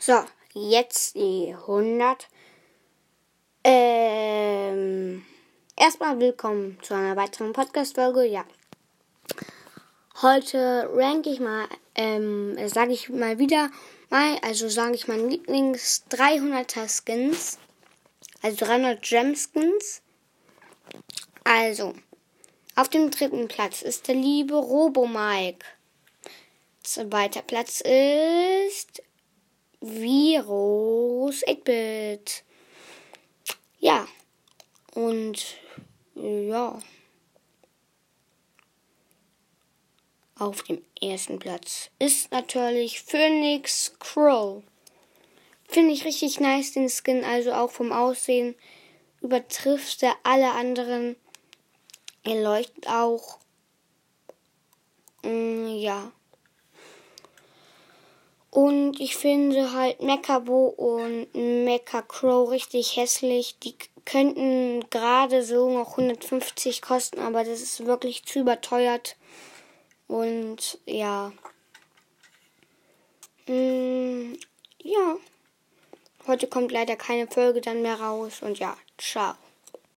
So, jetzt die 100. Ähm, erstmal willkommen zu einer weiteren Podcast-Folge. Ja. Heute rank ich mal, ähm, sage ich mal wieder mal, also sage ich meinen Lieblings 300er Skins. Also 300 Gem Skins. Also, auf dem dritten Platz ist der liebe Robo Mike. Zweiter Platz ist Virus 8-Bit. Ja. Und ja. Auf dem ersten Platz ist natürlich Phoenix Crow. Finde ich richtig nice, den Skin, also auch vom Aussehen übertrifft er alle anderen. Er leuchtet auch. Mm, ja. Und ich finde halt Mechabo und Mecha Crow richtig hässlich. Die könnten gerade so noch 150 kosten, aber das ist wirklich zu überteuert. Und ja. Mm, ja. Heute kommt leider keine Folge dann mehr raus. Und ja, ciao.